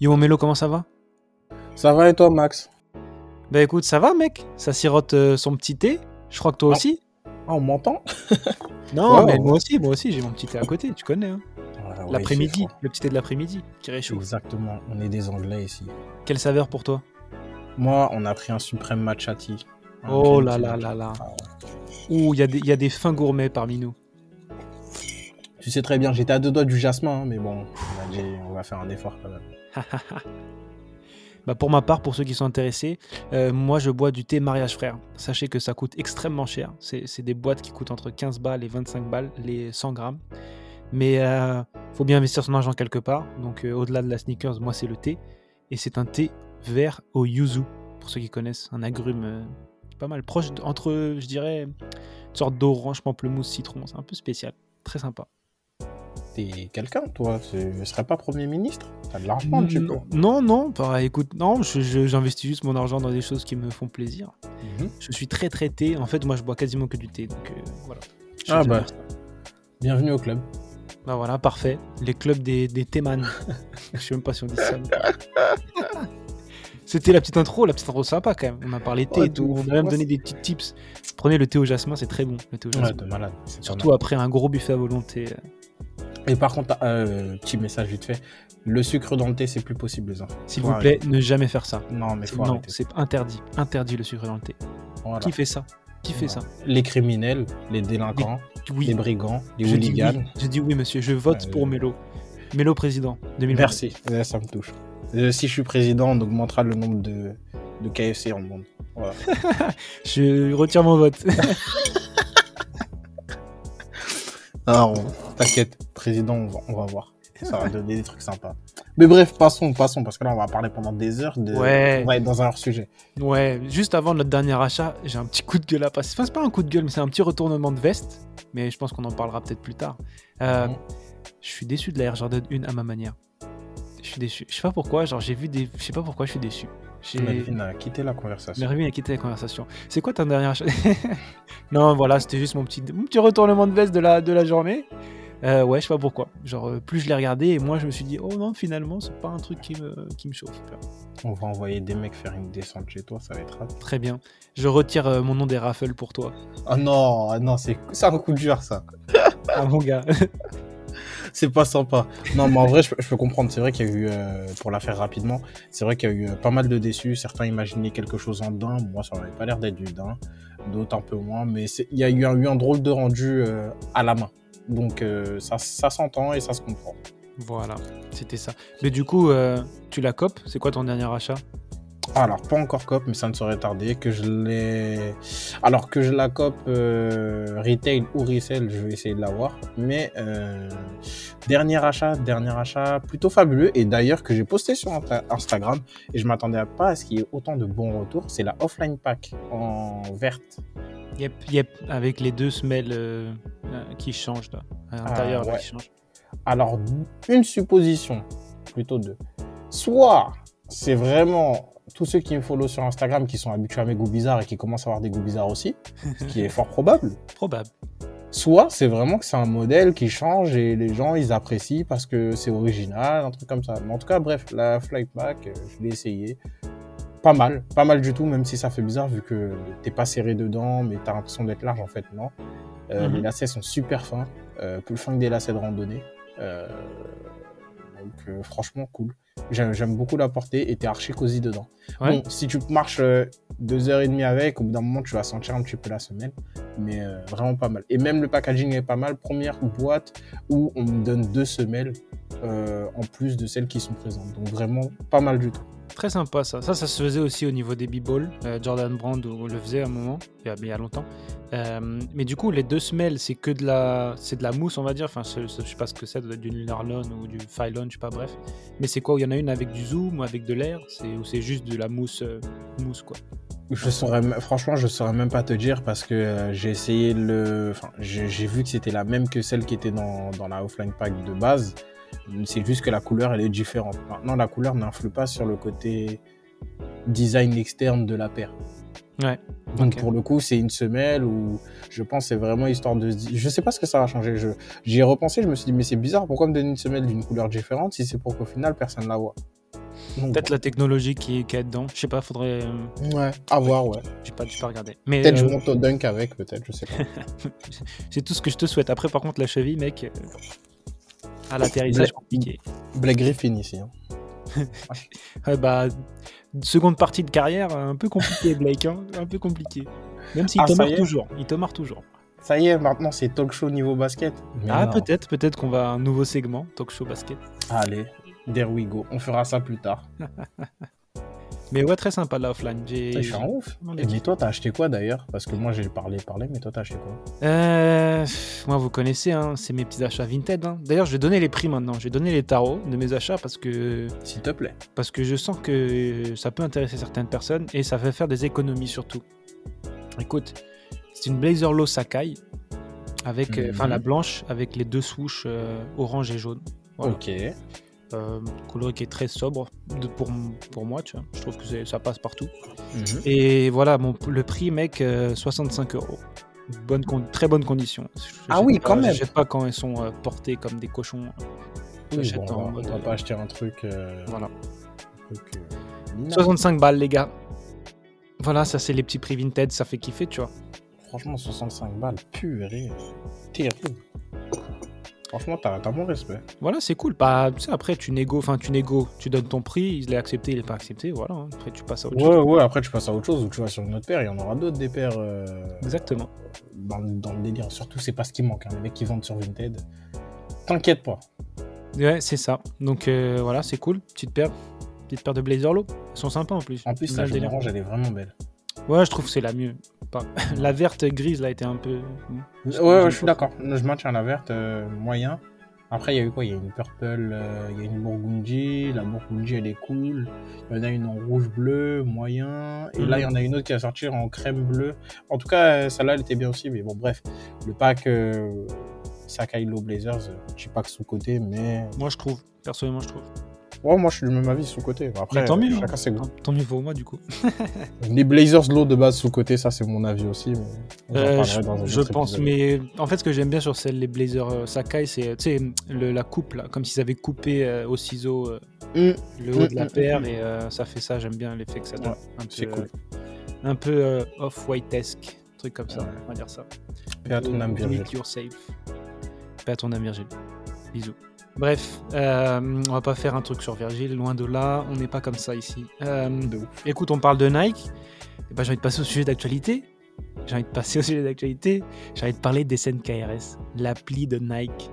Yo Mélo, comment ça va? Ça va et toi, Max? Bah écoute, ça va mec, ça sirote euh, son petit thé. Je crois que toi Ah. aussi. Ah, on m'entend? Non, Ouais, mais ouais. moi aussi, moi aussi, j'ai mon petit thé à côté, tu connais. hein. Ah, ouais, L'après-midi, le petit thé de l'après-midi qui réchauffe. Exactement, on est des Anglais ici. Quelle saveur pour toi? Moi, on a pris un suprême matcha tea. Un Oh là là là là. Ah ouais. Ouh, y, il y a des fins gourmets parmi nous. Tu sais très bien, j'étais à deux doigts du jasmin, hein, mais bon, on, on va faire un effort quand même. Bah pour ma part, pour ceux qui sont intéressés, euh, moi je bois du thé mariage frère. Sachez que ça coûte extrêmement cher. C'est des boîtes qui coûtent entre 15 balles et 25 balles, les 100 grammes. Mais euh, faut bien investir son argent quelque part. Donc euh, au-delà de la sneakers, moi c'est le thé. Et c'est un thé vert au yuzu, pour ceux qui connaissent. Un agrume euh, pas mal proche, entre, je dirais, une sorte d'orange, pamplemousse, citron. C'est un peu spécial. Très sympa. T'es quelqu'un, toi Tu serais pas Premier ministre T'as de l'argent, tu peux. Non, non, bah, écoute, non, je- je- j'investis juste mon argent dans des choses qui me font plaisir. Mhm. Je suis très très thé. En fait, moi, je bois quasiment que du thé. Donc euh, voilà. Je Ah bah. bien. Bienvenue au club. Bah voilà, parfait. Les clubs des, des thémanes. je sais même pas si on dit ça. C'était la petite intro, la petite intro sympa quand même. On a parlé thé Ouais, et tout. On a même donné des petits tips. Prenez le thé au jasmin, c'est très bon. Le thé au jasmin. de malade. Surtout après un gros buffet à volonté. Et par contre, euh, petit message vite fait. Le sucre dans le thé, c'est plus possible, les enfants. S'il vous plaît, arrêter. ne jamais faire ça. Non, mais C'est- faut Non, c'est interdit. Interdit le sucre dans le thé. Voilà. Qui fait ça? Qui fait ça? Les criminels, les délinquants, Oui. les brigands, les Je dis hooligans. oui. Je dis oui, monsieur. Je vote Euh, pour Mélo. Mélo président 2020. Merci, Ouais, ça me touche. Euh, si je suis président, on augmentera le nombre de, de KFC en monde. Voilà. Je retire mon vote. Alors, t'inquiète, président, on va, on va voir. Ça va donner des trucs sympas. Mais bref, passons, passons, parce que là, on va parler pendant des heures de. Ouais. On va être dans un hors sujet. ouais, juste avant notre dernier achat, j'ai un petit coup de gueule à passer. Enfin, c'est pas un coup de gueule, mais c'est un petit retournement de veste. Mais je pense qu'on en parlera peut-être plus tard. Euh, Mhm. Je suis déçu de la Air Jordan 1 à ma manière. Je suis déçu. Je sais pas pourquoi, genre j'ai vu des. Je sais pas pourquoi je suis déçu. Melvin a quitté la conversation. Mervyn a quitté la conversation. C'est quoi ta dernière Non, voilà, c'était juste mon petit, mon petit retournement de veste de la, de la journée. Euh, ouais, je sais pas pourquoi. Genre, euh, plus je l'ai regardé, et moi je me suis dit, oh non, finalement, c'est pas un truc qui me, qui me chauffe. On va envoyer des mecs faire une descente chez toi, ça va être rapide. Très bien. Je retire euh, mon nom des raffles pour toi. Ah non, ah non, c'est c'est un coup dur, ça. Ah, mon gars. C'est pas sympa. Non, mais en vrai, je, peux- comprendre. C'est vrai qu'il y a eu, euh, pour la faire rapidement, c'est vrai qu'il y a eu euh, pas mal de déçus. Certains imaginaient quelque chose en daim. Moi, ça n'avait pas l'air d'être du daim. D'autres un peu moins. Mais il y a eu un, drôle de rendu euh, à la main. Donc, ça, ça s'entend et ça se comprend. voilà, c'était ça. Mais du coup, tu la copes? C'est quoi ton dernier achat? Alors, pas encore cop, mais ça ne saurait tarder. Que je l'ai. Alors, que je la cop euh, retail ou resell, je vais essayer de l'avoir. Mais, euh, dernier achat, dernier achat plutôt fabuleux. Et d'ailleurs, que j'ai posté sur Insta- Instagram. Et je m'attendais pas à ce qu'il y ait autant de bons retours. C'est la offline pack en verte. Yep, yep, avec les deux semelles euh, euh, qui changent là, à l'intérieur là, ouais. qui changent. Alors, une supposition, plutôt deux. Soit c'est vraiment tous ceux qui me follow sur Instagram qui sont habitués à mes goûts bizarres et qui commencent à avoir des goûts bizarres aussi, ce qui est fort probable. Probable. Soit c'est vraiment que c'est un modèle qui change et les gens ils apprécient parce que c'est original, un truc comme ça. Mais en tout cas, bref, la Flightback, euh, je l'ai essayé. Pas mal, pas mal du tout, même si ça fait bizarre vu que t'es pas serré dedans, mais t'as l'impression d'être large en fait, non? Euh, Mhm. Les lacets sont super fins, euh, plus fins que des lacets de randonnée. Euh, donc franchement cool. J'aime beaucoup la porter et t'es archi cosy dedans. Ouais. Bon, si tu marches euh, deux heures et demie avec, au bout d'un moment, tu vas sentir un petit peu la semelle. Mais euh, vraiment pas mal. Et même le packaging est pas mal. Première boîte où on me donne deux semelles euh, en plus de celles qui sont présentes. Donc vraiment pas mal du tout. Très sympa ça. Ça, ça se faisait aussi au niveau des b-balls. Euh, Jordan Brand on le faisait à un moment, il y a, il y a longtemps. Mais du coup, les deux semelles, c'est que de la, c'est de la mousse, on va dire. Enfin, je sais pas ce que c'est, du nylon ou du phylon, je sais pas, bref. Mais c'est quoi? Il y en a une avec du zoom ou avec de l'air? C'est ou c'est juste de la mousse, mousse quoi? Je saurais, franchement, je saurais même pas te dire parce que j'ai essayé le. Enfin, j'ai vu que c'était la même que celle qui était dans, dans la offline pack de base. C'est juste que la couleur, elle est différente. Maintenant, la couleur n'influe pas sur le côté design externe de la paire. Ouais. Donc pour le coup, c'est une semelle où je pense que c'est vraiment histoire de. Je sais pas ce que ça va changer. J'y ai repensé, je me suis dit, mais c'est bizarre, pourquoi me donner une semelle d'une couleur différente si c'est pour qu'au final personne la voit? Peut-être la technologie qui, qui est dedans. Je sais pas, faudrait. euh, Ouais, à voir, ouais. J'ai pas, pas regardé. Peut-être je euh, monte au dunk avec, peut-être, je sais pas. c'est tout ce que je te souhaite. Après, par contre, la cheville, mec, euh, à l'atterrissage, compliqué. Blake Griffin ici. hein. Ouais, bah, seconde partie de carrière, un peu compliqué, Blake. hein, un peu compliqué. Même s'il Ah, te marre toujours. Il te marre toujours. Ça y est, maintenant c'est talk show niveau basket. Mais ah, peut-être, peut-être qu'on va à un nouveau segment, talk show basket. Allez, there we go. On fera ça plus tard. Mais ouais, très sympa la offline. Je suis en ouf. Et mais toi, t'as acheté quoi d'ailleurs? Parce que moi j'ai parlé, parlé, mais toi t'as acheté quoi? Euh, moi, vous connaissez, hein, c'est mes petits achats Vinted. hein. D'ailleurs, je vais donner les prix maintenant. Je vais donner les tarots de mes achats parce que, S'il te plaît. parce que je sens que ça peut intéresser certaines personnes et ça fait faire des économies surtout. Écoute, c'est une Blazer Low Sakai avec, euh, enfin Mhm. la blanche avec les deux swoosh euh, orange et jaune. Voilà. Ok. Euh, couleur qui est très sobre de- pour, pour moi, tu vois. Je trouve que ça passe partout. Mhm. Et voilà, mon, le prix, mec, euh, 65 euros. Bonne con- très bonne condition. Je- Ah oui, pas- quand même. J'achète pas quand ils sont euh, portés comme des cochons. Oui, bon, en on va- mode, on va euh, pas acheter un truc. euh, Voilà. un truc, euh, minable. 65 balles, les gars. Voilà, ça c'est les petits prix Vinted, ça fait kiffer, tu vois. Franchement, 65 balles, purée. Terrible. Franchement, t'as t'as mon respect. Voilà, c'est cool. Bah, tu sais, après, tu négo, enfin, tu négo, tu donnes ton prix, il est accepté, il est pas accepté, voilà. hein. Après, tu passes à autre Ouais, chose. ouais, après tu passes à autre chose ou tu vas sur une autre paire, il y en aura d'autres des paires euh, Exactement. dans, le- dans le délire. Surtout, c'est pas ce qui manque, hein, les mecs qui vendent sur Vinted. T'inquiète pas. Ouais, c'est ça. Donc, euh, voilà, c'est cool. Petite paire. Petite paire de Blazer Low. Elles sont sympas en plus. En plus, J'aime la le jaune délire. orange, elle est vraiment belle. Ouais, je trouve que c'est la mieux. Pas- La verte grise, là, était un peu. Ouais, ouais, je suis d'accord. Je maintiens la verte euh, moyen. Après, il y a eu quoi? Il y a une purple, euh, il y a une burgundy. La burgundy, elle est cool. Il y en a une en rouge-bleu, moyen. Et là, il y en a une autre qui va sortir en crème bleue. En tout cas, euh, celle-là, elle était bien aussi. Mais bon, bref. Le pack Sakai Low Blazers, je sais pas que sous-côté, mais. Moi, je trouve. Personnellement, je trouve. Ouais, moi, je suis du même avis sous-côté. Après, tant mieux, hein. chacun ses goûts. Tant mieux pour moi, du coup. Les Blazers Low de base sous-côté, ça, c'est mon avis aussi. Mais Euh, je dans pense, mais en fait, ce que j'aime bien sur celle, les Blazers euh, Sakai, c'est tu sais, le- la coupe, là, comme s'ils avaient coupé euh, au ciseau euh, Hum, le haut de la Mm, mm, paire, mm, et ça fait ça, j'aime bien l'effet que ça donne. Ouais, c'est cool. un peu off-white-esque, truc comme ça, Ouais. on va dire ça. Paix à ton âme, Virgile. Paix à ton âme, Virgile. Bisous. Bref, euh, on va pas faire un truc sur Virgile, loin de là, on n'est pas comme ça ici. Euh. Écoute, on parle de Nike. Eh ben, j'ai envie de passer au sujet d'actualité. J'ai envie de passer au sujet d'actualité. J'ai envie de parler des SNKRS, l'appli de Nike.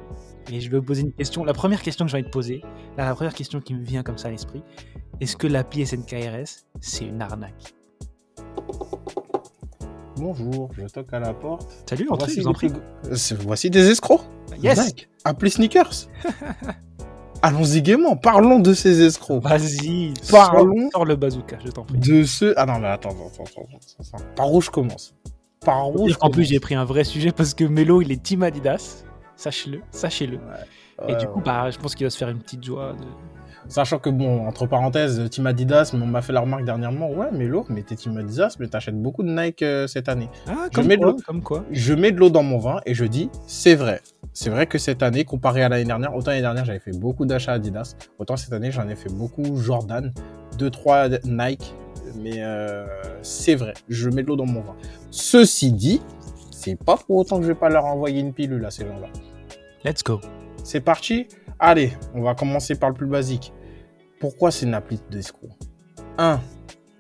Et je vais vous poser une question. La première question que j'ai envie de poser, la première question qui me vient comme ça à l'esprit, est-ce que l'appli SNKRS, c'est une arnaque? Bonjour, je toque à la porte. Salut, entrez, Voici vous en des, prie. voici des escrocs. Yes appelez Sneakers. Allons-y gaiement, parlons de ces escrocs. Vas-y, Parlons. sors, le bazooka, je t'en prie. De ceux. Ah non, mais attends, attends, attends, attends. Par où je commence? Par où je En plus, j'ai pris un vrai sujet parce que Melo, il est team Adidas. Sachez-le, sachez-le. Et du coup, bah, je pense qu'il va se faire une petite joie. De... Sachant que, bon, entre parenthèses, Team Adidas, mais on m'a fait la remarque dernièrement. Ouais, mais l'eau, mais t'es Team Adidas, mais t'achètes beaucoup de Nike euh, cette année. Ah, Je comme mets de quoi, comme quoi. Je mets de l'eau dans mon vin et je dis, c'est vrai. C'est vrai que cette année, comparé à l'année dernière, autant l'année dernière, j'avais fait beaucoup d'achats Adidas. Autant cette année, j'en ai fait beaucoup Jordan, 2-3 Nike. Mais euh, c'est vrai, je mets de l'eau dans mon vin. Ceci dit, c'est pas pour autant que je vais pas leur envoyer une pilule à ces gens-là. Let's go. C'est parti Allez, on va commencer par le plus basique. Pourquoi c'est une appli d'escroc 1.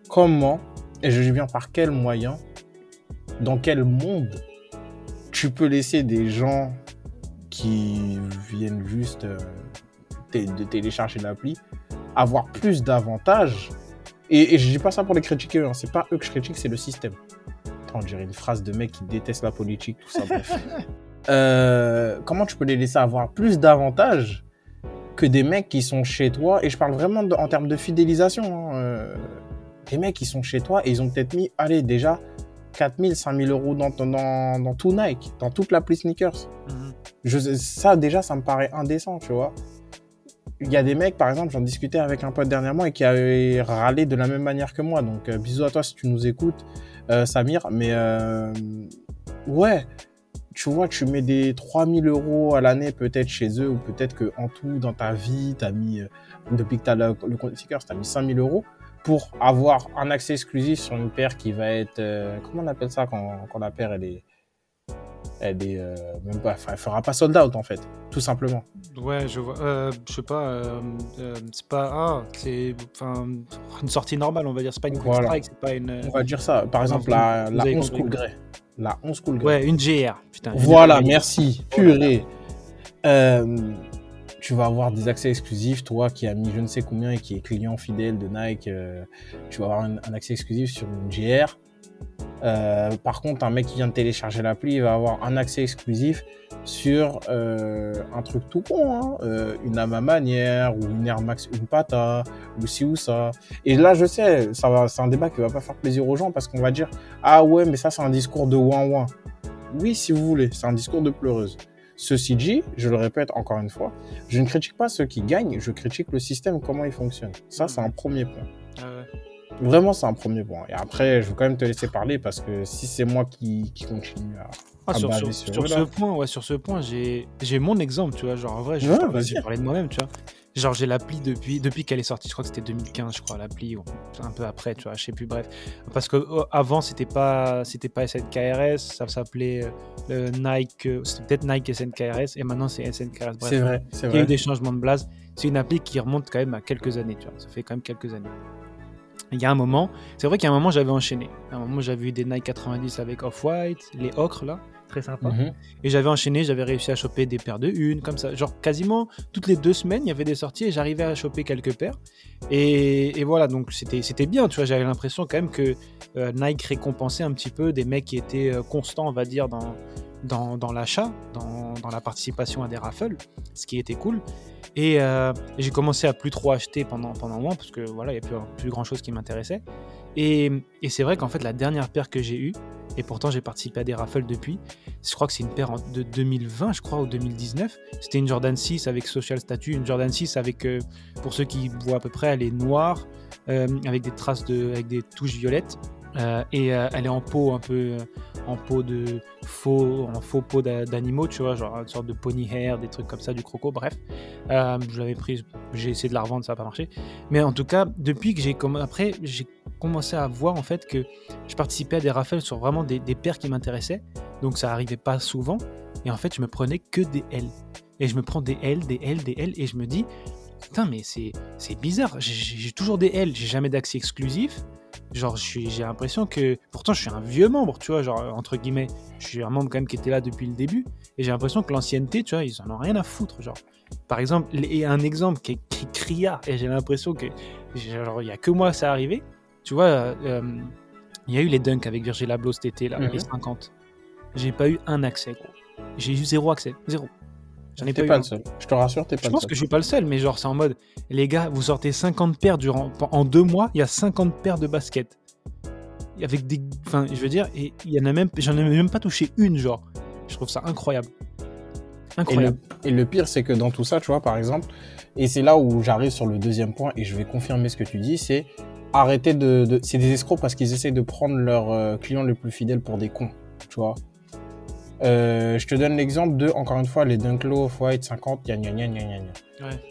Comment, et je dis bien par quel moyen, dans quel monde tu peux laisser des gens qui viennent juste euh, de télécharger l'appli avoir plus d'avantages et, et je dis pas ça pour les critiquer, hein, c'est pas eux que je critique, c'est le système. Attends, on dirait une phrase de mec qui déteste la politique, tout ça, bref. Euh, comment tu peux les laisser avoir plus d'avantages que des mecs qui sont chez toi Et je parle vraiment de- en termes de fidélisation. hein, euh, des mecs qui sont chez toi et ils ont peut-être mis, allez, déjà 4000, 5000 euros dans, dans, dans tout Nike, dans toute l'appli sneakers. Mhm. Je, ça, déjà, ça me paraît indécent, tu vois. Il y a des mecs, par exemple, j'en discutais avec un pote dernièrement et qui avait râlé de la même manière que moi. Donc, euh, bisous à toi si tu nous écoutes, euh, Samir. Mais, ouais, tu vois, tu mets des 3000 euros à l'année peut-être chez eux, ou peut-être que en tout, dans ta vie, tu as mis, euh, depuis que tu as le, compte Seekers, tu as mis 5000 euros pour avoir un accès exclusif sur une paire qui va être, euh, comment on appelle ça quand, quand la paire elle est, elle est euh, même pas, elle fera pas sold out en fait, tout simplement. Ouais, je vois. Euh, je sais pas, c'est pas, ah, c'est, enfin, une sortie normale, on va dire. C'est pas une quick strike, c'est pas une. On va dire ça. Par exemple, la, la 11 Cool Grey. La 11 Cool. Ouais, une GR. Putain. Voilà, merci. Purée. tu vas avoir des accès exclusifs, toi qui as mis je ne sais combien et qui est client fidèle de Nike, tu vas avoir un, un accès exclusif sur une GR euh, par contre, un mec qui vient de télécharger l'appli, il va avoir un accès exclusif sur euh, un truc tout con, hein, euh, une Ama Manière ou une Air Max, une Pata ou ci ou ça. Et là, je sais, ça va, c'est un débat qui va pas faire plaisir aux gens parce qu'on va dire ah ouais, mais ça c'est un discours de ouin ouin. Oui, si vous voulez, c'est un discours de pleureuse. Ceci dit, je le répète encore une fois, je ne critique pas ceux qui gagnent, je critique le système, comment il fonctionne. Ça, c'est un premier point. Ah ouais. Vraiment, c'est un premier point. Et après, je vais quand même te laisser parler parce que si c'est moi qui, qui continue à. Ah, sur, sur, ce point, ouais, sur ce point, j'ai mon exemple, tu vois. Genre, en vrai, je vais parler de moi-même, tu vois. Genre, j'ai l'appli depuis, depuis qu'elle est sortie, je crois que c'était 2015, je crois, l'appli, ou un peu après, tu vois, je sais plus, bref. Parce que oh, avant, c'était pas, c'était pas SNKRS, ça s'appelait euh, Nike, euh, c'était peut-être Nike SNKRS, et maintenant c'est SNKRS. C'est vrai, c'est vrai. Il y a eu des changements de blase. C'est une appli qui remonte quand même à quelques années, tu vois. Ça fait quand même quelques années il y a un moment, c'est vrai qu'il y a un moment j'avais enchaîné. À un moment j'avais eu des Nike 90 avec Off-White, les ocres là, très sympa. Mhm. Et j'avais enchaîné, j'avais réussi à choper des paires de une, comme ça. Genre quasiment toutes les deux semaines, il y avait des sorties et j'arrivais à choper quelques paires. Et, voilà, donc c'était bien, tu vois, j'avais l'impression quand même que euh, Nike récompensait un petit peu des mecs qui étaient euh, constants, on va dire, dans, dans, dans l'achat, dans, dans, la participation à des raffles, ce qui était cool. Et euh, j'ai commencé à plus trop acheter pendant, pendant un mois parce que voilà, il n'y a plus, plus, grand chose qui m'intéressait. Et, c'est vrai qu'en fait, la dernière paire que j'ai eue, et pourtant j'ai participé à des raffles depuis, je crois que c'est une paire de 2020, je crois, ou 2019. C'était une Jordan 6 avec Social Statue, une Jordan 6 avec, euh, pour ceux qui voient à peu près, elle est noire, euh, avec des traces de, avec des touches violettes. Euh, et euh, elle est en peau un peu euh, en peau de faux en faux peau d'animaux tu vois genre une sorte de pony hair des trucs comme ça du croco bref. Je l'avais prise j'ai essayé de la revendre ça n'a pas marché. Mais en tout cas depuis que j'ai après j'ai commencé à voir en fait que je participais à des raffles sur vraiment des, des paires qui m'intéressaient. Donc ça arrivait pas souvent. Et en fait je me prenais que des L. Et je me prends des L des L des L et je me dis putain mais c'est bizarre. J'ai toujours des L j'ai jamais d'accès exclusif Genre, j'ai l'impression que. Pourtant, je suis un vieux membre, tu vois, genre, entre guillemets. Je suis un membre quand même qui était là depuis le début. Et j'ai l'impression que l'ancienneté, tu vois, ils en ont rien à foutre. Genre, par exemple, et un exemple qui est Cria, et j'ai l'impression que. Genre, il n'y a que moi ça arrivé. Tu vois, euh, il y a eu les dunks avec Virgil Abloh cet été, là, les 50. J'ai pas eu un accès, gros. J'ai eu zéro accès. Zéro. J'en ai pas, le seul. Je te rassure, t'es pas Je pense que je suis pas le seul, mais genre, c'est en mode, les gars, vous sortez 50 paires durant. En deux mois, il y a 50 paires de baskets. Avec des. Enfin, je veux dire, et il y en a même. J'en ai même pas touché une, genre. Je trouve ça incroyable. Incroyable. Et le, pire, c'est que dans tout ça, tu vois, par exemple, et c'est là où j'arrive sur le deuxième point, et je vais confirmer ce que tu dis, c'est arrêter de. C'est des escrocs parce qu'ils essayent de prendre leurs euh, clients les plus fidèles pour des cons, tu vois. Euh, je te donne l'exemple de, encore une fois, les Dunklo Off-White 50, gna gna gna gna gna. Ouais.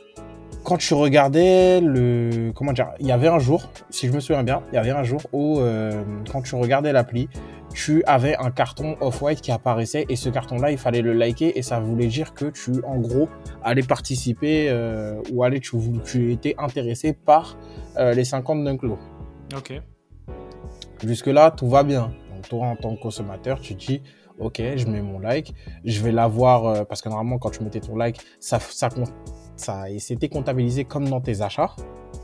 Quand tu regardais le. Comment dire Il y avait un jour, si je me souviens bien, il y avait un jour où, euh, quand tu regardais l'appli, tu avais un carton Off-White qui apparaissait et ce carton-là, il fallait le liker et ça voulait dire que tu, en gros, allais participer euh, ou allais, tu, tu étais intéressé par les 50 Dunklo. Ok. Jusque-là, tout va bien. Donc, toi, en tant que consommateur, tu dis ok, je mets mon like, je vais l'avoir, euh, parce que normalement, quand tu mettais ton like, ça, ça, ça c'était comptabilisé comme dans tes achats.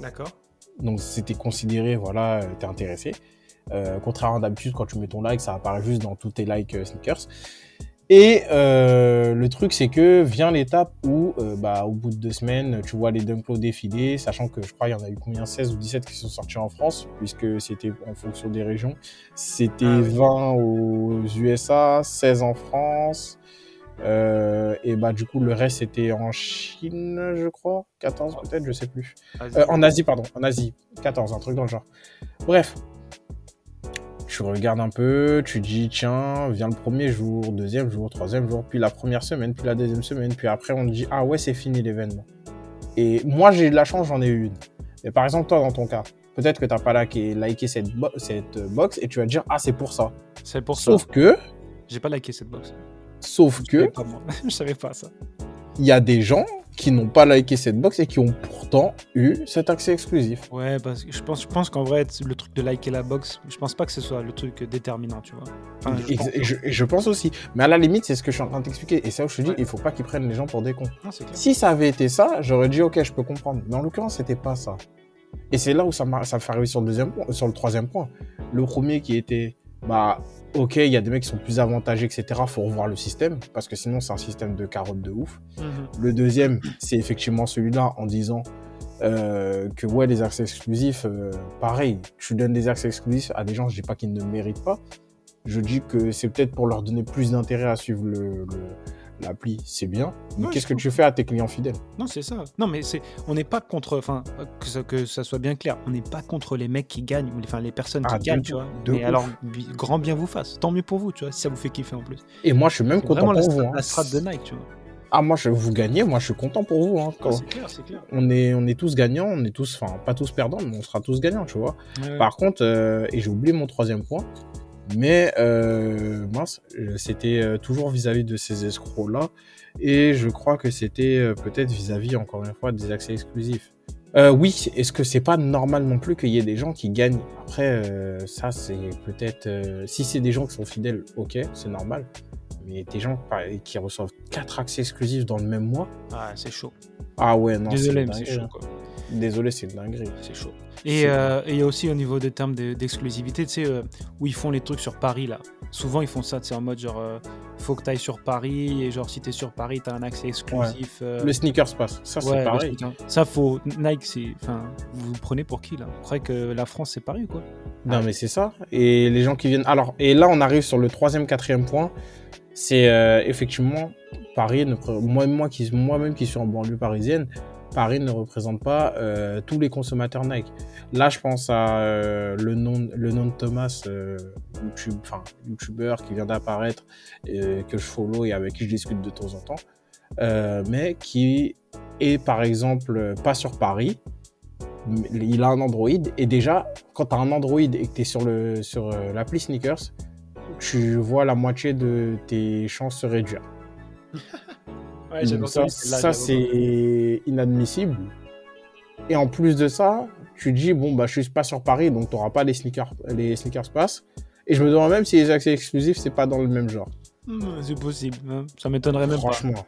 D'accord. Donc, c'était considéré, voilà, euh, t'es intéressé. Euh, contrairement d'habitude, quand tu mets ton like, ça apparaît juste dans tous tes likes euh, sneakers. Et euh, le truc, c'est que vient l'étape où, euh, bah, au bout de deux semaines, tu vois les Dunklo défiler, sachant que je crois qu'il y en a eu combien 16 ou 17 qui sont sortis en France, puisque c'était en fonction des régions. C'était 20 ah aux USA, 16 en France. Euh, et bah du coup le reste c'était en Chine je crois 14 peut-être je sais plus en Asie pardon en Asie 14 un truc dans le genre bref tu regardes un peu, tu dis tiens, viens le premier jour, deuxième jour, troisième jour, puis la première semaine, puis la deuxième semaine, puis après on te dit ah ouais c'est fini l'événement. Et moi j'ai de la chance, j'en ai eu une. Mais par exemple toi dans ton cas, peut-être que tu n'as pas liké, liké cette, cette box et tu vas te dire ah c'est pour ça. C'est pour ça. Sauf que j'ai pas liké cette box. Sauf que je savais pas ça. Il y a des gens qui n'ont pas liké cette box et qui ont pourtant eu cet accès exclusif. Ouais, parce que je pense, je pense qu'en vrai, le truc de liker la box, je pense pas que ce soit le truc déterminant, tu vois. et, je, pense... aussi. Mais à la limite, c'est ce que je suis en train de t'expliquer. Et c'est où je te dis, il faut pas qu'ils prennent les gens pour des cons. si ça avait été ça, j'aurais dit, ok, je peux comprendre. Mais en l'occurrence, c'était pas ça. Et c'est là où ça, ça me fait arriver sur le, deuxième point, sur le troisième point. Le premier qui était, bah, ok, il y a des mecs qui sont plus avantagés, etc. Faut revoir le système, parce que sinon, c'est un système de carottes de ouf. Mhm. Le deuxième, c'est effectivement celui-là en disant euh, que, ouais, les accès exclusifs, euh, pareil, tu donnes des accès exclusifs à des gens, je dis pas qu'ils ne méritent pas. Je dis que c'est peut-être pour leur donner plus d'intérêt à suivre le, l'appli, c'est bien. Mais qu'est-ce que tu fais à tes clients fidèles? Non, c'est ça. Non, mais c'est, on n'est pas contre, enfin, que ça, que ça soit bien clair, on n'est pas contre les mecs qui gagnent, ou enfin les personnes qui ah, gagnent, tu vois. Mais alors, grand bien vous fasse. Tant mieux pour vous, tu vois, si ça vous fait kiffer en plus. Et moi, je suis même content pour vous. Hein. La strat de Nike, tu vois. Ah, moi, je, vous gagnez, moi, je suis content pour vous. Hein, c'est clair, c'est clair. On est, on est tous gagnants, on est tous, enfin, pas tous perdants, mais on sera tous gagnants, tu vois. Par contre, euh, et j'ai oublié mon troisième point, mais euh, mince, c'était euh, toujours vis-à-vis de ces escrocs-là. Et je crois que c'était euh, peut-être vis-à-vis, encore une fois, des accès exclusifs. Euh, oui, est-ce que c'est pas normal non plus qu'il y ait des gens qui gagnent? Après, euh, ça, c'est peut-être. Euh, si c'est des gens qui sont fidèles, ok, c'est normal. Mais des gens qui reçoivent 4 accès exclusifs dans le même mois? Ah, c'est chaud. Ah ouais, non, Désolé, c'est chaud. Quoi. Désolé, c'est dinguerie. C'est chaud. Et il y a aussi au niveau des termes d'exclusivité, tu sais, où ils font les trucs sur Paris, là. Souvent, ils font ça, c'est en mode genre, faut que tu ailles sur Paris, et genre, si tu es sur Paris, tu as un accès exclusif. Le sneakers pass, ça c'est pareil. Ça, faut. Nike, c'est. Enfin, vous vous prenez pour qui, là? Vous croyez que la France, c'est Paris, quoi? Non, mais c'est ça. Et les gens qui viennent. Alors, et là, on arrive sur le troisième, quatrième point. C'est effectivement Paris, moi-même moi, qui, moi -même qui suis en banlieue parisienne, Paris ne représente pas euh, tous les consommateurs Nike. Là, je pense à euh, le nom, le nom de Thomas, euh, YouTube, YouTuber qui vient d'apparaître, que je follow et avec qui je discute de temps en temps, mais qui est par exemple pas sur Paris. Il a un Android et déjà, quand tu as un Android et que tu es sur l'appli sur, l'appli Sneakers, tu vois la moitié de tes chances se réduire. ça, c'est inadmissible. Et en plus de ça, tu dis, bon, bah, je suis pas sur Paris, donc tu n'auras pas les sneakers, les sneakers pass. Et je me demande même si les accès exclusifs, c'est pas dans le même genre. C'est possible, hein. ça m'étonnerait même franchement.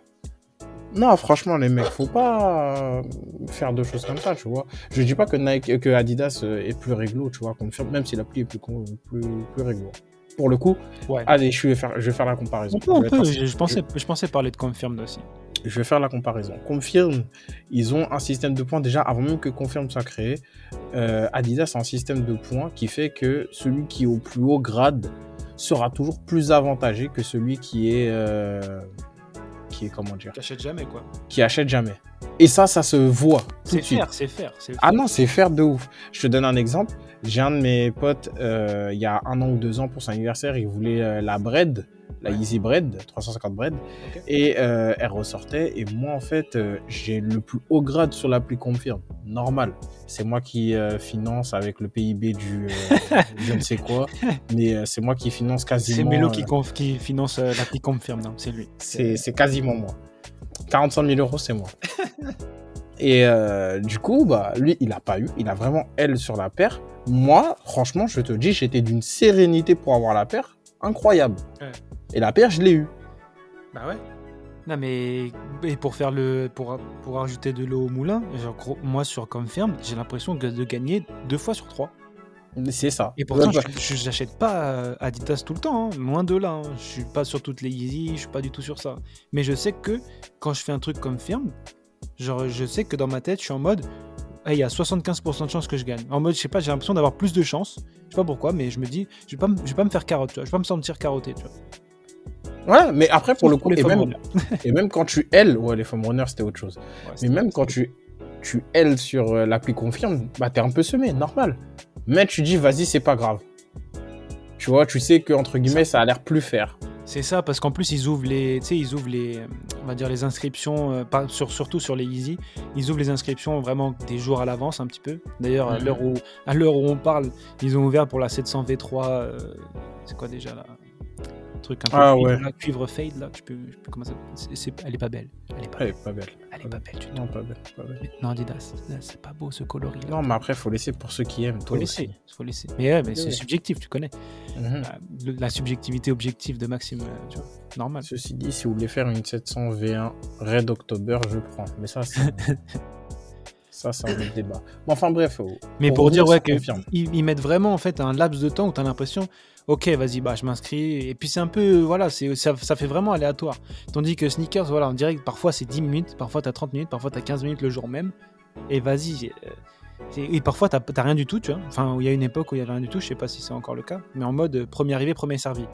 Non, franchement, les mecs, faut pas faire deux choses comme ça, tu vois. Je dis pas que Nike, que Adidas est plus réglo, tu vois, même si l'appli est plus, plus, plus réglo pour le coup. Allez, je vais faire, je vais faire la comparaison. je, pensais, je pensais parler de Confirm aussi. Je vais faire la comparaison. Confirm, ils ont un système de points déjà avant même que Confirm soit créé. Euh, Adidas a un système de points qui fait que celui qui est au plus haut grade sera toujours plus avantagé que celui qui est euh, qui est comment dire qui achète jamais quoi qui achète jamais et ça ça se voit c'est faire c'est faire ah non c'est faire de ouf je te donne un exemple j'ai un de mes potes, euh, il y a un an ou deux ans pour son anniversaire, il voulait euh, la bread, la Easy Bread, 350 bread, et euh, elle ressortait. Et moi, en fait, j'ai le plus haut grade sur l'appli Confirm, normal. C'est moi qui finance avec le PIB du je ne sais quoi, mais c'est moi qui finance quasiment. C'est Melo qui, qui finance l'appli Confirm, non, c'est lui. C'est quasiment moi. 45 000 euros, c'est moi. Et du coup, bah, lui, il a pas eu. Il a vraiment elle sur la paire moi, franchement, je te dis, j'étais d'une sérénité pour avoir la paire incroyable. Et la paire, je l'ai eue. Bah ouais. Non mais et pour faire le pour, pour ajouter de l'eau au moulin, genre, moi sur Confirm, j'ai l'impression de gagner deux fois sur trois. C'est ça. Et pourtant, je n'achète pas euh, Adidas tout le temps, hein. loin de là. Hein. Je suis pas sur toutes les Yeezy, je suis pas du tout sur ça. Mais je sais que quand je fais un truc comme firme, genre je sais que dans ma tête, je suis en mode il y a 75% de chances que je gagne. En mode, je sais pas, j'ai l'impression d'avoir plus de chances. Je sais pas pourquoi, mais je me dis, je vais pas, je vais pas me faire carotte, tu vois. Je vais pas me sentir carotté, tu vois. Ouais, mais après, pour le coup, et même, et même, quand tu L, ouais, les foam runners, c'était autre chose. mais même quand tu, tu L sur euh, l'appli confirme, bah, t'es un peu semé, normal. Mais tu dis, vas-y, c'est pas grave. Tu vois, tu sais que entre guillemets, ça a l'air plus faire. C'est ça, parce qu'en plus, ils ouvrent les, tu sais, ils ouvrent les, on va dire les inscriptions, euh, pas, sur, surtout sur les Easy, ils ouvrent les inscriptions vraiment des jours à l'avance un petit peu. D'ailleurs, à Mhm. l'heure où, à l'heure où on parle, ils ont ouvert pour la 700 V3, euh, c'est quoi déjà là? Truc un peu Ah fade, ouais. là, cuivre fade là, tu peux, je comment ça, c'est- elle est pas belle, elle est pas, Elle est pas belle. elle est pas belle du tout. Non, pas belle. pas belle. Non, Adidas, c'est pas beau ce coloris. là. Non, mais après, faut laisser pour ceux qui aiment. faut Toi laisser, aussi. faut laisser. Mais ouais, mais Oui, c'est subjectif, tu connais. Mhm. Le- La subjectivité objective de Maxime, euh, tu vois, normal. Ceci dit, si vous voulez faire une 700 V1 Red October, je prends. Mais ça, c'est. ça, c'est un autre débat. Mais enfin, bref. oh, Mais Pour dire ouais, sur que Confirme. ils, ils mettent vraiment en fait un laps de temps où tu as l'impression, ok, vas-y, bah, je m'inscris. Et puis c'est un peu, voilà, c'est, ça, ça fait vraiment aléatoire. Tandis que sneakers, voilà, on dirait que parfois c'est 10 minutes, parfois tu as 30 minutes, parfois tu as 15 minutes le jour même. Et vas-y. euh, et parfois tu rien du tout, tu vois. Enfin, il y a une époque où il y avait rien du tout, je sais pas si c'est encore le cas, mais en mode euh, premier arrivé, premier servi.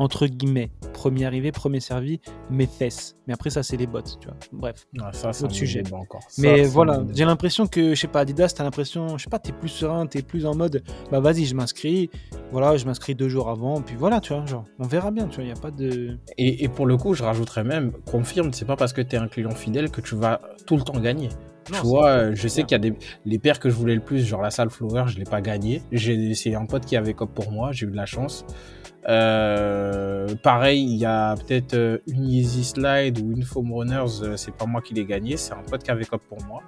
Entre guillemets, premier arrivé, premier servi, mes fesses. Mais après, ça, c'est les bots, tu vois. Bref. Ah, ça, Autre sujet. débat encore. Ça, Mais voilà, j'ai l'impression que, je sais pas, Adidas, t'as l'impression, je sais pas, t'es plus serein, t'es plus en mode, bah vas-y, je m'inscris, voilà, je m'inscris deux jours avant, puis voilà, tu vois, genre, on verra bien, tu vois, y a pas de. Et, et pour le coup, je rajouterais même, confirme, c'est pas parce que tu es un client fidèle que tu vas tout le temps gagner. Non, tu vois, je sais qu'il y a des les paires que je voulais le plus, genre la salle Flower, je l'ai pas gagné. J'ai c'est un pote qui avait cop pour moi, j'ai eu de la chance. Euh, pareil, il y a peut-être euh, une Yeezy Slide ou une Foam Runners, euh, c'est pas moi qui l'ai gagné, c'est un pote qui avait cop pour moi.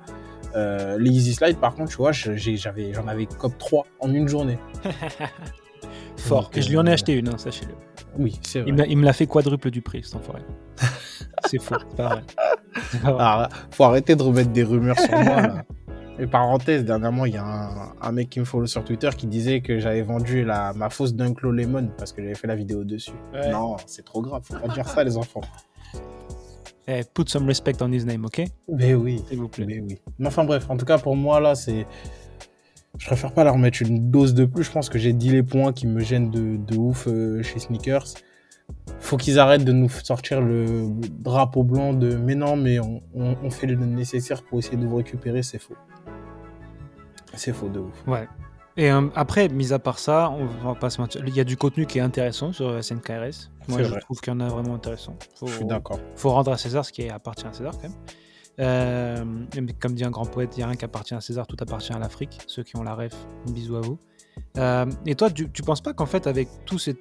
Euh, les Yeezy Slide, par contre, tu vois, j'avais, j'en avais cop 3 en une journée. Fort. Donc, Et je lui en ai euh, acheté une, hein, sachez-le. Oui, c'est vrai. Il me, il me l'a fait quadruple du prix, cet enfoiré. c'est faux, c'est pas vrai. C'est pas vrai. Ah, faut arrêter de remettre des rumeurs sur moi. Là. Et parenthèse, dernièrement, il y a un, un mec qui me follow sur Twitter qui disait que j'avais vendu la, ma fausse Dunklo Lemon parce que j'avais fait la vidéo dessus. Ouais. Non, c'est trop grave, faut pas dire ça, les enfants. Eh, put some respect on his name, ok? Mais oui, S'il vous plaît. mais oui. Mais enfin bref, en tout cas pour moi là, c'est. Je préfère pas leur mettre une dose de plus. Je pense que j'ai dit les points qui me gênent de, de ouf euh, chez Sneakers. Faut qu'ils arrêtent de nous sortir le drapeau blanc de mais non, mais on, on- on fait le nécessaire pour essayer de vous récupérer, c'est faux. C'est faux de ouf. Ouais. Et euh, après, mis à part ça, on va pas se mentir, il y a du contenu qui est intéressant sur SNKRS. Moi, je vrai. trouve qu'il y en a vraiment intéressant. Faut- Je suis d'accord. faut rendre à César ce qui appartient à César quand même. Euh, comme dit un grand poète, il n'y a rien qui appartient à César, tout appartient à l'Afrique. Ceux qui ont la ref, bisous à vous. Euh, et toi, tu, tu penses pas qu'en fait, avec tous ces,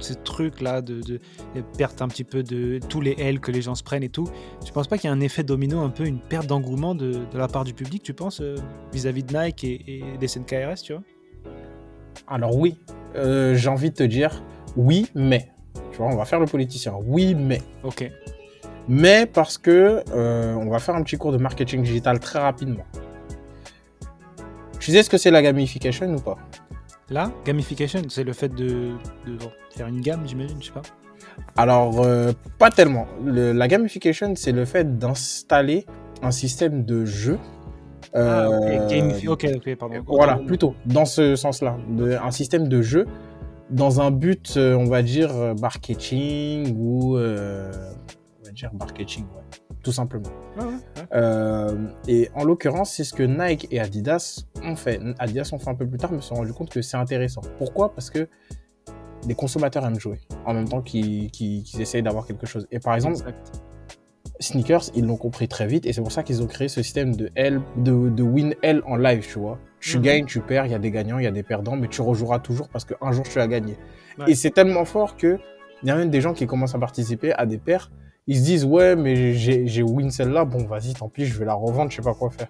ces trucs-là, de, de, de perte un petit peu de tous les L que les gens se prennent et tout, tu penses pas qu'il y a un effet domino, un peu une perte d'engouement de, de la part du public, tu penses, euh, vis-à-vis de Nike et, et des SNKRS, tu vois? Alors oui, euh, j'ai envie de te dire oui, mais. Tu vois, on va faire le politicien. Oui, mais. Ok. Mais parce que euh, on va faire un petit cours de marketing digital très rapidement. Tu sais ce que c'est la gamification ou pas? Là, gamification, c'est le fait de, de faire une gamme, j'imagine, je sais pas. Alors, euh, pas tellement. Le- la gamification, c'est le fait d'installer un système de jeu. Ah, ok, euh, gamifi- ok, ok, pardon. Voilà, plutôt dans ce sens-là, un système de jeu dans un but, euh, on va dire marketing ou dire marketing, ouais, tout simplement. Ouais, ouais, ouais. Euh, et en l'occurrence, c'est ce que Nike et Adidas ont fait. Adidas ont fait un peu plus tard, mais se sont rendu compte que c'est intéressant. Pourquoi? Parce que les consommateurs aiment jouer en même temps qu'ils qu'ils- qu'ils essayent d'avoir quelque chose. Et par exemple, Exact. Sneakers, ils l'ont compris très vite et c'est pour ça qu'ils ont créé ce système de L, de, de win L en live, tu vois. Tu Mhm. gagnes, tu perds, il y a des gagnants, il y a des perdants, mais tu rejoueras toujours parce qu'un jour tu as gagné. Ouais. Et c'est tellement fort que il y a même des gens qui commencent à participer à des paires. Ils se disent, ouais, mais j'ai j'ai win celle-là, bon, vas-y, tant pis, je vais la revendre, je sais pas quoi faire.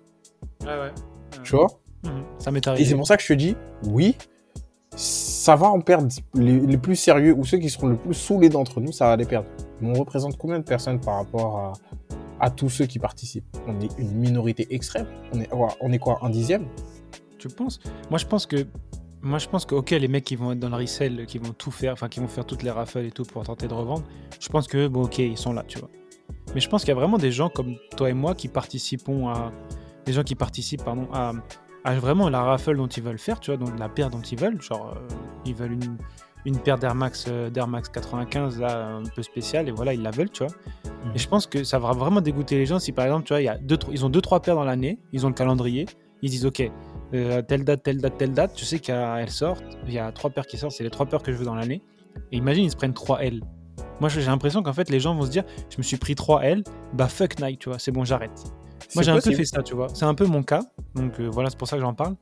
Ouais, ouais. Tu vois Mhm. Ça m'est Et arrivé. c'est pour ça que je te dis, oui, ça va en perdre. Les, les plus sérieux ou ceux qui seront le plus saoulés d'entre nous, ça va les perdre. Mais on représente combien de personnes par rapport à, à tous ceux qui participent? On est une minorité extrême. On est, on est quoi Un dixième? Tu penses? Moi, je pense que. Moi, je pense que, ok, les mecs qui vont être dans le resell, qui vont tout faire, enfin, qui vont faire toutes les rafales et tout pour tenter de revendre, je pense que, bon, ok, ils sont là, tu vois. Mais je pense qu'il y a vraiment des gens comme toi et moi qui participons à. Des gens qui participent, pardon, à, à vraiment la raffle dont ils veulent faire, tu vois, donc la paire dont ils veulent. Genre, euh, ils veulent une, une paire d'Air Max, euh, d'Air Max 95, là, un peu spéciale, et voilà, ils la veulent, tu vois. Et je pense que ça va vraiment dégoûter les gens si, par exemple, tu vois, il y a deux, trois- ils ont deux, trois paires dans l'année, ils ont le calendrier, ils disent, ok, euh, telle date, telle date, telle date, tu sais qu'elles sortent, il y a trois paires qui sortent, c'est les trois paires que je veux dans l'année. Et imagine, ils se prennent 3 L. Moi, j'ai l'impression qu'en fait, les gens vont se dire, je me suis pris 3 L, bah fuck Nike, tu vois, c'est bon, j'arrête. Moi, j'ai un peu fait ça, tu vois. C'est un peu mon cas, donc euh, voilà, c'est pour ça que j'en parle.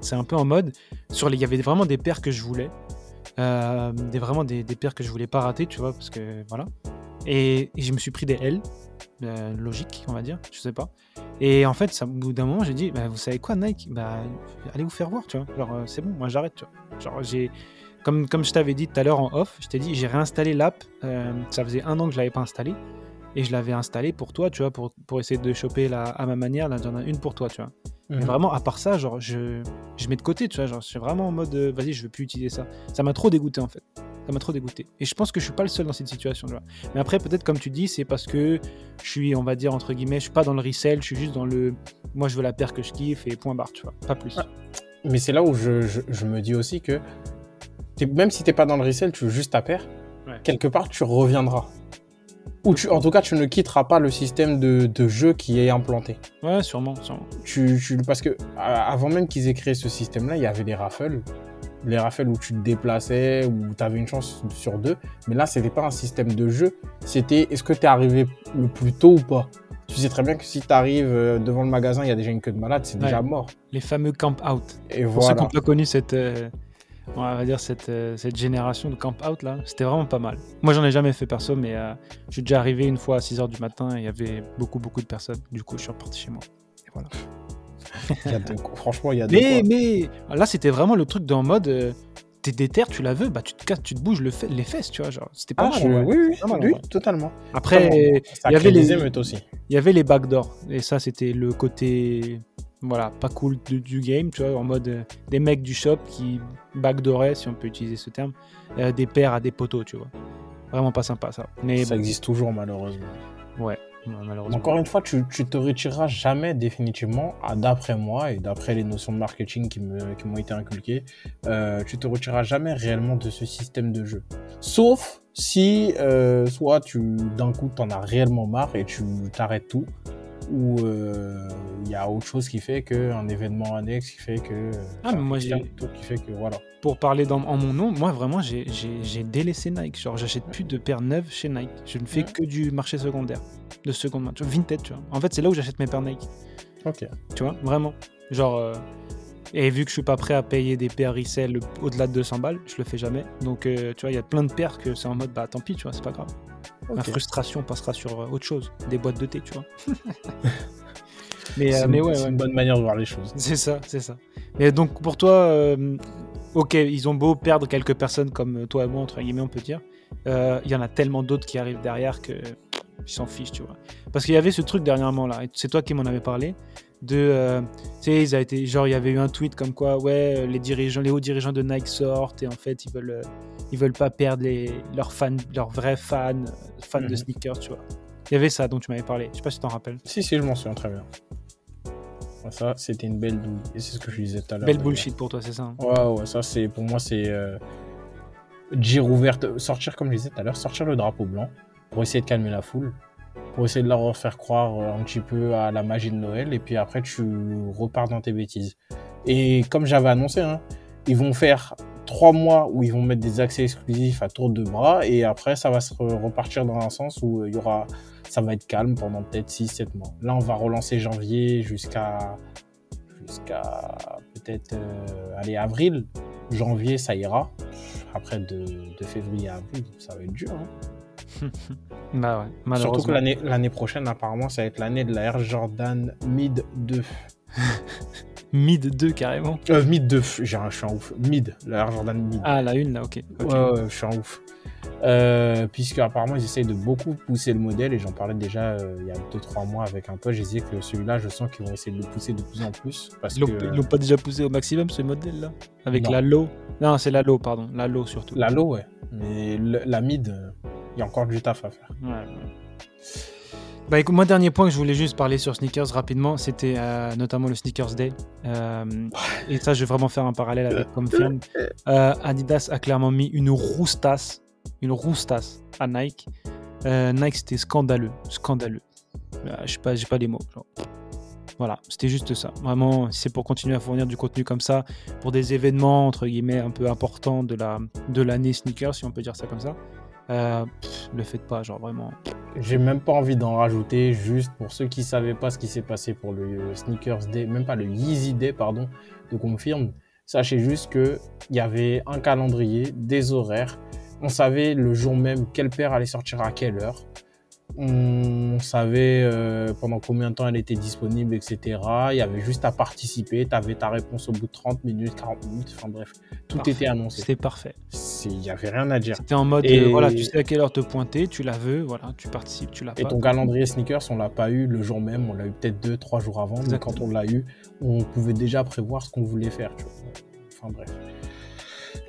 C'est un peu en mode, sur les, il y avait vraiment des paires que je voulais, euh, des, vraiment des, des paires que je voulais pas rater, tu vois, parce que voilà. Et, et je me suis pris des L, euh, logique, on va dire, je sais pas. Et en fait, ça, au bout d'un moment, j'ai dit, bah, vous savez quoi, Nike Bah, allez vous faire voir, tu vois. Genre, euh, c'est bon, moi j'arrête, tu vois. Genre, j'ai. Comme, comme je t'avais dit tout à l'heure en off, je t'ai dit, j'ai réinstallé l'app. euh, ça faisait un an que je l'avais pas installé. Et je l'avais installé pour toi, tu vois, pour, pour essayer de choper la, à ma manière. Là, j'en ai une pour toi, tu vois. Mais Mhm. vraiment, à part ça, genre, je, je mets de côté, tu vois. Genre, je suis vraiment en mode, euh, vas-y, je veux plus utiliser ça. Ça m'a trop dégoûté, en fait. Ça m'a trop dégoûté. Et je pense que je suis pas le seul dans cette situation, tu vois. Mais après, peut-être, comme tu dis, c'est parce que je suis, on va dire, entre guillemets, je suis pas dans le resell, je suis juste dans le. Moi, je veux la paire que je kiffe et point barre, tu vois. Pas plus. Ah. Mais c'est là où je, je- je me dis aussi que même si t'es pas dans le resell, tu veux juste ta paire, Ouais. quelque part tu reviendras. Ou tu, en tout cas, tu ne quitteras pas le système de, de jeu qui est implanté. Ouais, sûrement, sûrement. Tu, tu- parce que avant même qu'ils aient créé ce système-là, il y avait les raffles. Les raffles où tu te déplaçais, où tu avais une chance sur deux. Mais là, c'était pas un système de jeu. C'était est-ce que tu es arrivé le plus tôt ou pas? Tu sais très bien que si tu arrives devant le magasin, il y a déjà une queue de malade, c'est Ouais. déjà mort. Les fameux camp out. Et Pour ceux qui voilà. n'ont pas connu cette, euh, on va dire cette, euh, cette génération de camp out là, c'était vraiment pas mal. Moi j'en ai jamais fait perso, mais euh, je suis déjà arrivé une fois à 6h du matin et il y avait beaucoup beaucoup de personnes. Du coup je suis reparti chez moi. Et voilà. Il y a de- franchement, il y a de Mais, là c'était vraiment le truc dans mode, euh, t'es déter, tu la veux, bah tu te casses, tu te bouges le les fesses, tu vois. genre C'était pas Ah, mal. je- oui, oui, Pas mal, en oui, vrai. totalement. Après, il y avait les- émeutes aussi. il y avait les backdoors et ça c'était le côté voilà pas cool de- du game tu vois en mode euh, des mecs du shop qui backdooraient si on peut utiliser ce terme euh, des paires à des poteaux tu vois vraiment pas sympa ça mais ça bon, existe toujours, malheureusement. ouais Encore une fois, tu, tu te retireras jamais définitivement, à- d'après moi et d'après les notions de marketing qui me- qui m'ont été inculquées, euh, tu te retireras jamais réellement de ce système de jeu. Sauf si euh, soit tu d'un coup t'en as réellement marre et tu t'arrêtes tout, ou euh, il y a autre chose qui fait que un événement annexe qui fait que euh, Ah, mais moi, j'ai- qui fait que voilà. pour parler dans, en mon nom moi vraiment j'ai- délaissé Nike genre j'achète plus de paires neuves chez Nike je ne fais que du marché secondaire de seconde main tu vois vintage tu vois en fait c'est là où j'achète mes paires Nike Ok. tu vois, vraiment. Genre, euh, et vu que je suis pas prêt à payer des paires resell au-delà de 200 balles, je le fais jamais. Donc, euh, tu vois, il y a plein de paires que c'est en mode, bah tant pis, tu vois, c'est pas grave. Ma frustration passera sur euh, autre chose, des boîtes de thé, tu vois. mais, euh, C'est mais une- ouais, c'est ouais. une bonne manière de voir les choses. C'est ça, c'est ça. Mais donc pour toi, euh, ok, ils ont beau perdre quelques personnes comme toi et moi, entre guillemets, on peut dire. euh, Il y en a tellement d'autres qui arrivent derrière que ils s'en fichent, tu vois. Parce qu'il y avait ce truc dernièrement là, et c'est toi qui m'en avais parlé, de, euh, tu sais, été, genre il y avait eu un tweet comme quoi, ouais, les dirigeants, les hauts dirigeants de Nike sortent et en fait ils veulent, euh, ils veulent pas perdre les, leurs fans, leurs vrais fans, euh, fans de Mhm. sneakers, tu vois. Il y avait ça dont tu m'avais parlé. Je sais pas si tu t'en rappelles. Si, si, je m'en souviens très bien. Ça, c'était une belle douille. Et c'est ce que je disais tout à l'heure. Belle bullshit pour toi, c'est ça. hein Ouais, ouais, ça, c'est pour moi, c'est euh, dire ouverte, sortir, comme je disais tout à l'heure, sortir le drapeau blanc pour essayer de calmer la foule, essayer de leur faire croire euh, un petit peu à la magie de Noël, et puis après, tu repars dans tes bêtises. Et comme j'avais annoncé, hein, ils vont faire trois mois où ils vont mettre des accès exclusifs à tour de bras, et après, ça va se re- repartir dans un sens où euh, il y aura, ça va être calme pendant peut-être 6-7 mois. Là, on va relancer janvier jusqu'à jusqu'à peut-être euh, avril. Janvier, ça ira. Après, de, de février à avril, ça va être dur. hein. Bah ouais, Surtout malheureusement. que l'année prochaine, apparemment, ça va être l'année de la Air Jordan Mid 2. Mid 2 carrément. Euh, Mid 2, j'ai un- je suis ouf. Mid, la Air Jordan Mid. Ah, la une là, ok. ok. Ouais, ouais, je suis en ouf. Euh, puisque apparemment ils essayent de beaucoup pousser le modèle et j'en parlais déjà euh, il y a 2-3 mois avec un pote, je disais que celui-là je sens qu'ils vont essayer de le pousser de plus en plus parce Ils l'ont que ils l'ont pas déjà poussé au maximum ce modèle là Avec Non. la low? Non, c'est la low, pardon. La low surtout. la low ouais, mais le- la mid euh, il y a encore du taf à faire. Ouais, ouais. Bah écoute, moi dernier point que je voulais juste parler sur sneakers rapidement, c'était euh, notamment le Sneakers Day. Euh, et ça, je vais vraiment faire un parallèle avec Confirm. Euh, Adidas a clairement mis une roustasse, une roustasse à Nike. Euh, Nike, c'était scandaleux, scandaleux. Euh, je sais pas, j'ai pas les mots. genre. Voilà, c'était juste ça. Vraiment, c'est pour continuer à fournir du contenu comme ça, pour des événements, entre guillemets, un peu importants de la de l'année sneaker, si on peut dire ça comme ça, euh, le faites pas, genre vraiment. J'ai même pas envie d'en rajouter, juste pour ceux qui savaient pas ce qui s'est passé pour le Sneakers Day, même pas le Yeezy Day, pardon, de confirme. Sachez juste que il y avait un calendrier, des horaires. On savait le jour même quelle paire allait sortir à quelle heure. On savait euh, pendant combien de temps elle était disponible, etc. Il y avait juste à participer. Tu avais ta réponse au bout de 30 minutes, 40 minutes. Enfin bref, tout Parfait. était annoncé. C'était parfait. Il n'y avait rien à dire. C'était en mode, Et- euh, voilà, tu sais à quelle heure te pointer, tu la veux, voilà, tu participes, tu l'as Et pas. ton calendrier sneakers, on l'a pas eu le jour même, on l'a eu peut-être deux, trois jours avant, mais quand on l'a eu, on pouvait déjà prévoir ce qu'on voulait faire. tu vois. Enfin bref.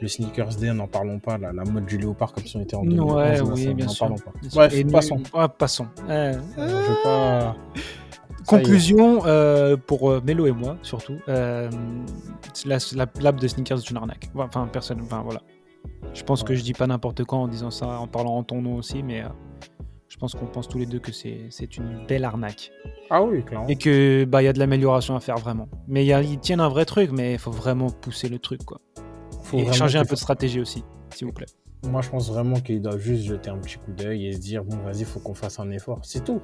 Le sneakers day, n'en parlons pas, là, la mode du léopard comme si on était en 2011. Ouais, là, oui, ça, bien n'en sûr. parlons pas. Bien sûr. Bref, Et nous- passons. Ah, passons. Euh, Euh, je vais pas... Conclusion euh, pour euh, Mélo et moi, surtout. Euh, la, la lab de sneakers est une arnaque. Enfin, personne. Enfin, voilà. Je pense que je dis pas n'importe quoi en disant ça, en parlant en ton nom aussi, mais euh, je pense qu'on pense tous les deux que c'est une belle arnaque. Ah oui, clairement. Et que bah il y a de l'amélioration à faire vraiment. Mais il y a- ils tiennent un vrai truc, mais il faut vraiment pousser le truc, quoi. Faut et changer un peu de stratégie aussi, s'il vous plaît. Moi, je pense vraiment qu'il doit juste jeter un petit coup d'œil et se dire, bon, vas-y, faut qu'on fasse un effort. C'est tout.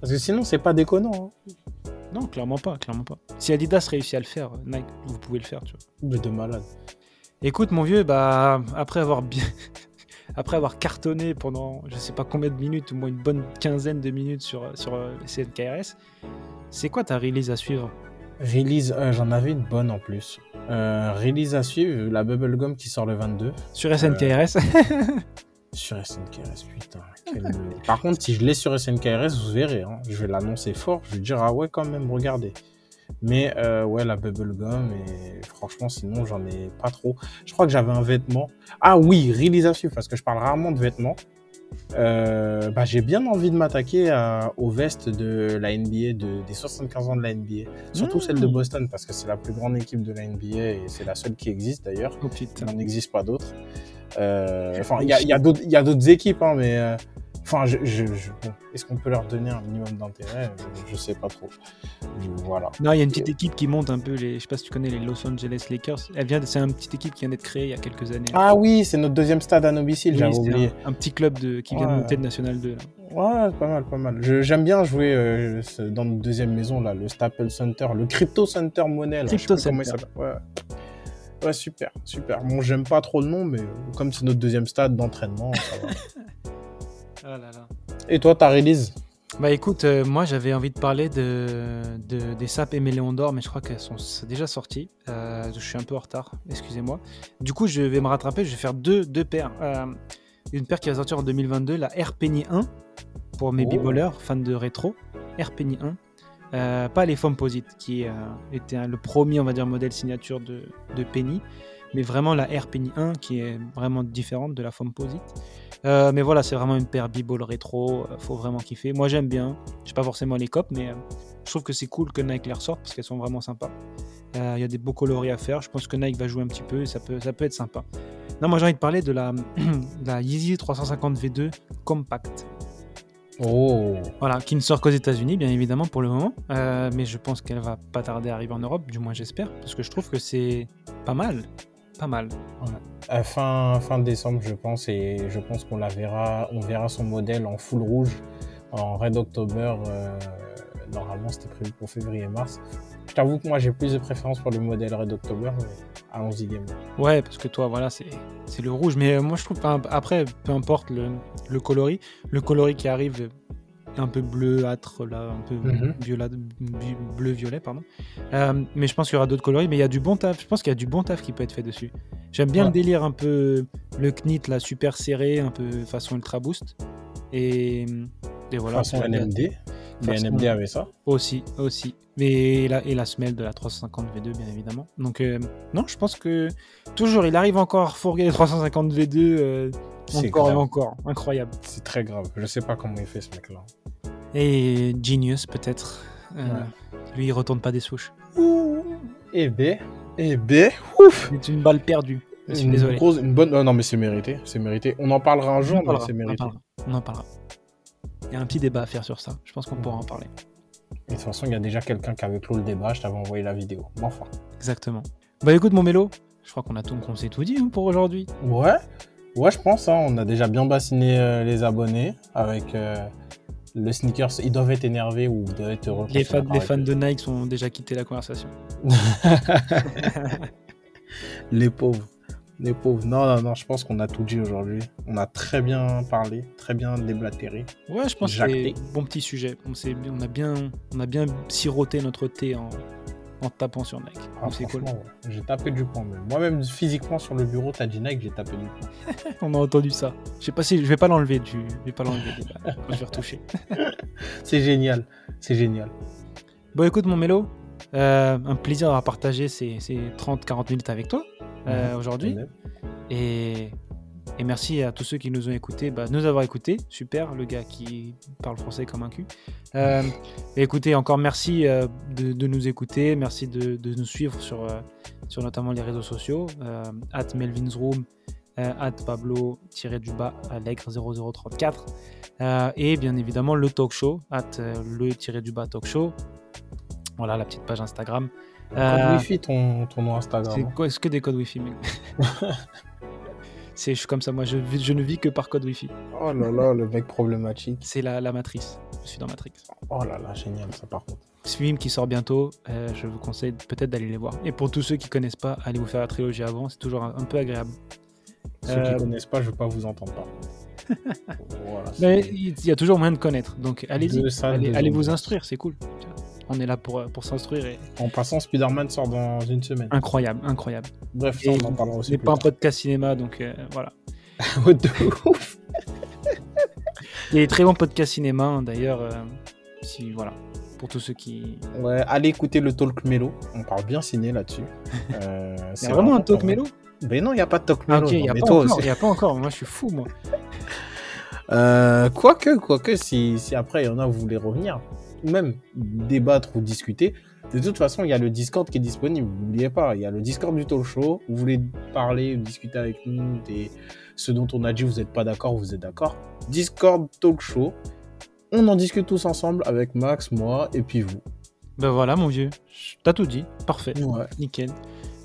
Parce que sinon, c'est pas déconnant. hein. Non, clairement pas, clairement pas. Si Adidas réussit à le faire, Nike, vous pouvez le faire, tu vois. Mais de malade. Écoute, mon vieux, bah, après avoir bien. Après avoir cartonné pendant je sais pas combien de minutes, au moins une bonne quinzaine de minutes sur, sur euh, les CNKRS, c'est quoi ta release à suivre? Release, euh, j'en avais une bonne en plus. Euh, release à suivre, la Bubblegum qui sort le 22. Sur SNKRS Sur SNKRS, putain. quel. Par contre, si je l'ai sur SNKRS, vous verrez. hein, je vais l'annoncer fort. Je vais dire, ah ouais, quand même, regardez. Mais euh, ouais, la Bubblegum, et franchement, sinon, j'en ai pas trop. Je crois que j'avais un vêtement. Ah oui, release à suivre, parce que je parle rarement de vêtements. Euh, bah, j'ai bien envie de m'attaquer aux vestes de la NBA, de, des 75 ans de la NBA. Surtout Mmh. celle de Boston, parce que c'est la plus grande équipe de la NBA et c'est la seule qui existe d'ailleurs. Oh. Il n'en existe pas d'autres. Euh, Enfin, il y a, il y a d'autres il y a d'autres équipes, hein, mais euh, enfin, je, je- je- bon, est-ce qu'on peut leur donner un minimum d'intérêt? Je, je sais pas trop. Voilà. Non, il y a une petite équipe qui monte un peu les. Je sais pas si tu connais les Los Angeles Lakers. Elle vient, c'est une petite équipe qui vient d'être créée il y a quelques années. Ah oui, c'est notre deuxième stade à domicile, Oui, j'avais c'est oublié. un, un petit club de, qui vient de monter de National 2. là. Ouais, pas mal, pas mal. J'aime bien jouer euh, dans notre deuxième maison, là, le Staples Center, le Crypto Center Money. là, Crypto Center. Ouais. Ouais, super, super. Bon, j'aime pas trop le nom, mais comme c'est notre deuxième stade d'entraînement, ça va. Là là. Et toi, ta release Bah écoute, euh, moi j'avais envie de parler de, de- des sapes et Méléon d'or, mais je crois qu'elles sont déjà sorties. Euh, je suis un peu en retard, excusez-moi. Du coup, je vais me rattraper, je vais faire deux, deux paires. Euh, une paire qui va sortir en 2022, la Air Penny 1, pour mes Oh. b-ballers, fans de rétro. Air Penny 1. Euh, pas les Fomposite, qui euh, était le premier, on va dire, modèle signature de, de Penny, mais vraiment la Penny 1, qui est vraiment différente de la Fomposite. Euh, mais voilà, c'est vraiment une paire b-ball rétro, euh, faut vraiment kiffer. Moi j'aime bien, je sais pas forcément les copes, mais euh, je trouve que c'est cool que Nike les ressorte parce qu'elles sont vraiment sympas. Euh, Il y a des beaux coloris à faire, je pense que Nike va jouer un petit peu et ça peut, ça peut être sympa. Non, moi j'ai envie de parler de la, de la Yeezy 350 V2 Compact. Oh, Voilà, qui ne sort qu'aux États-Unis, bien évidemment, pour le moment. Euh, mais je pense qu'elle va pas tarder à arriver en Europe, du moins j'espère, parce que je trouve que c'est pas mal. Pas mal. Euh, fin, fin décembre, je pense, et je pense qu'on la verra, on verra son modèle en full rouge, en Red October. euh, normalement, c'était prévu pour février-mars. Je t'avoue que moi, j'ai plus de préférence pour le modèle Red October, mais allons-y, game. Ouais, parce que toi, voilà, c'est c'est le rouge. Mais euh, moi, je trouve, après, peu importe le, le coloris, le coloris qui arrive un peu bleuâtre, là, un peu bu- bleu-violet, pardon. Euh, mais je pense qu'il y aura d'autres coloris, mais il y a du bon taf. Je pense qu'il y a du bon taf qui peut être fait dessus. J'aime bien Ouais. le délire un peu, le knit, là, super serré, un peu façon ultra boost. Et, et voilà. façon. NMD. Les NMD avaient ça. Aussi, aussi. Et la, et la semelle de la 350 V2, bien évidemment. Donc, euh, non, je pense que toujours, il arrive encore à les 350 V2 euh, C'est encore et encore. Incroyable. C'est très grave. Je sais pas comment il fait ce mec-là. Et Genius, peut-être. Euh, Ouais. Lui, il retourne pas des souches. Et B. Et B. Ouf. C'est une balle perdue. Je suis Une désolé. grosse- une bonne. non, non, mais c'est mérité. C'est mérité. On en parlera un jour, mais c'est on en mérité. parlera, on en parlera. Il y a un petit débat à faire sur ça. Je pense qu'on pourra en parler. Et de toute façon, il y a déjà quelqu'un qui avait clos le débat, je t'avais envoyé la vidéo. Mais Enfin. Exactement. Bah écoute, mon mélo, je crois qu'on a tout, qu'on s'est tout dit hein, pour aujourd'hui. Ouais, ouais, je pense. hein, on a déjà bien bassiné euh, les abonnés avec euh, le sneakers. Ils doivent être énervés ou ils doivent être heureux. Les fans, les de Nike sont déjà quitté la conversation. les pauvres. Les pauvres. Non, non, non, je pense qu'on a tout dit aujourd'hui. On a très bien parlé, très bien déblatéré. Ouais, je pense que c'est un bon petit sujet. On, on, a bien, on a bien siroté notre thé en, en tapant sur Nike. Ah, c'est cool. J'ai tapé du poing même. Moi-même, physiquement, sur le bureau, t'as dit Nike, j'ai tapé du poing. On a entendu ça. Je sais pas si je vais pas l'enlever du, je vais pas l'enlever je vais retoucher. C'est génial. C'est génial. Bon, écoute, mon mélo, euh, un plaisir d'avoir partagé ces, ces 30-40 minutes avec toi euh, Mhm. aujourd'hui. Et, et merci à tous ceux qui nous ont écoutés, bah, nous avoir écoutés. Super, le gars qui parle français comme un cul. Euh, écoutez, encore merci euh, de, de nous écouter. Merci de, de nous suivre sur, euh, sur notamment les réseaux sociaux. At Melvin's Room, at Pablo-du-bas Allègre 0034. Euh, et bien évidemment le talk show, at le-du-bas talk show. Voilà la petite page Instagram. Code Wi-Fi, ton, ton nom Instagram. c'est hein. quoi Est-ce que des codes Wi-Fi mec C'est je suis comme ça, moi je, je ne vis que par code Wi-Fi. Oh là là, le mec problématique. C'est la, la matrice. Je suis dans Matrix. Oh là là, génial ça par contre. Ce film qui sort bientôt, euh, je vous conseille peut-être d'aller les voir. Et pour tous ceux qui connaissent pas, allez vous faire la trilogie avant, c'est toujours un, un peu agréable. Ceux Euh, qui connaissent pas, je veux pas vous entendre parler. voilà, Mais il y a toujours moyen de connaître, donc allez-y. Allez, allez vous instruire, c'est cool. On est là pour, euh, pour s'instruire et En passant, Spider-Man sort dans une semaine. incroyable, incroyable. Bref, ça, on en parlera aussi plus pas un podcast cinéma, donc euh, voilà. De ouf. Il y a des très bons podcasts cinéma, hein, d'ailleurs. euh, si voilà, pour tous ceux qui. Ouais, allez écouter le Talk Mélo. On parle bien ciné là-dessus. Euh, c'est vraiment un talk mélo Mais non, il n'y a pas de Talk Ah, Mélo. ok, il n'y a, pas encore, aussi. y a pas encore. Moi, je suis fou, moi. Quoique, quoique, si, si après il y en a, vous voulez revenir, ou même débattre ou discuter, de toute façon, il y a le Discord qui est disponible. N'oubliez pas, il y a le Discord du talk show. Vous voulez parler ou discuter avec nous des ce dont on a dit, vous n'êtes pas d'accord, vous êtes d'accord. Discord talk show. On en discute tous ensemble avec Max, moi et puis vous. Ben voilà, mon vieux. T'as tout dit. Parfait. Ouais. Nickel.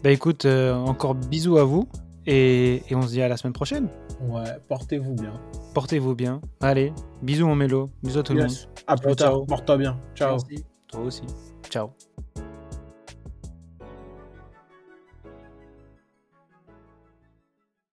Bah écoute, euh, encore bisous à vous. Et, et on se dit à la semaine prochaine. Ouais, portez-vous bien. Portez-vous bien. Allez, bisous mon mélo. Bisous à tout le monde. À plus Ciao, tard. Porte-toi bien. Ciao. Merci. Toi aussi. Ciao.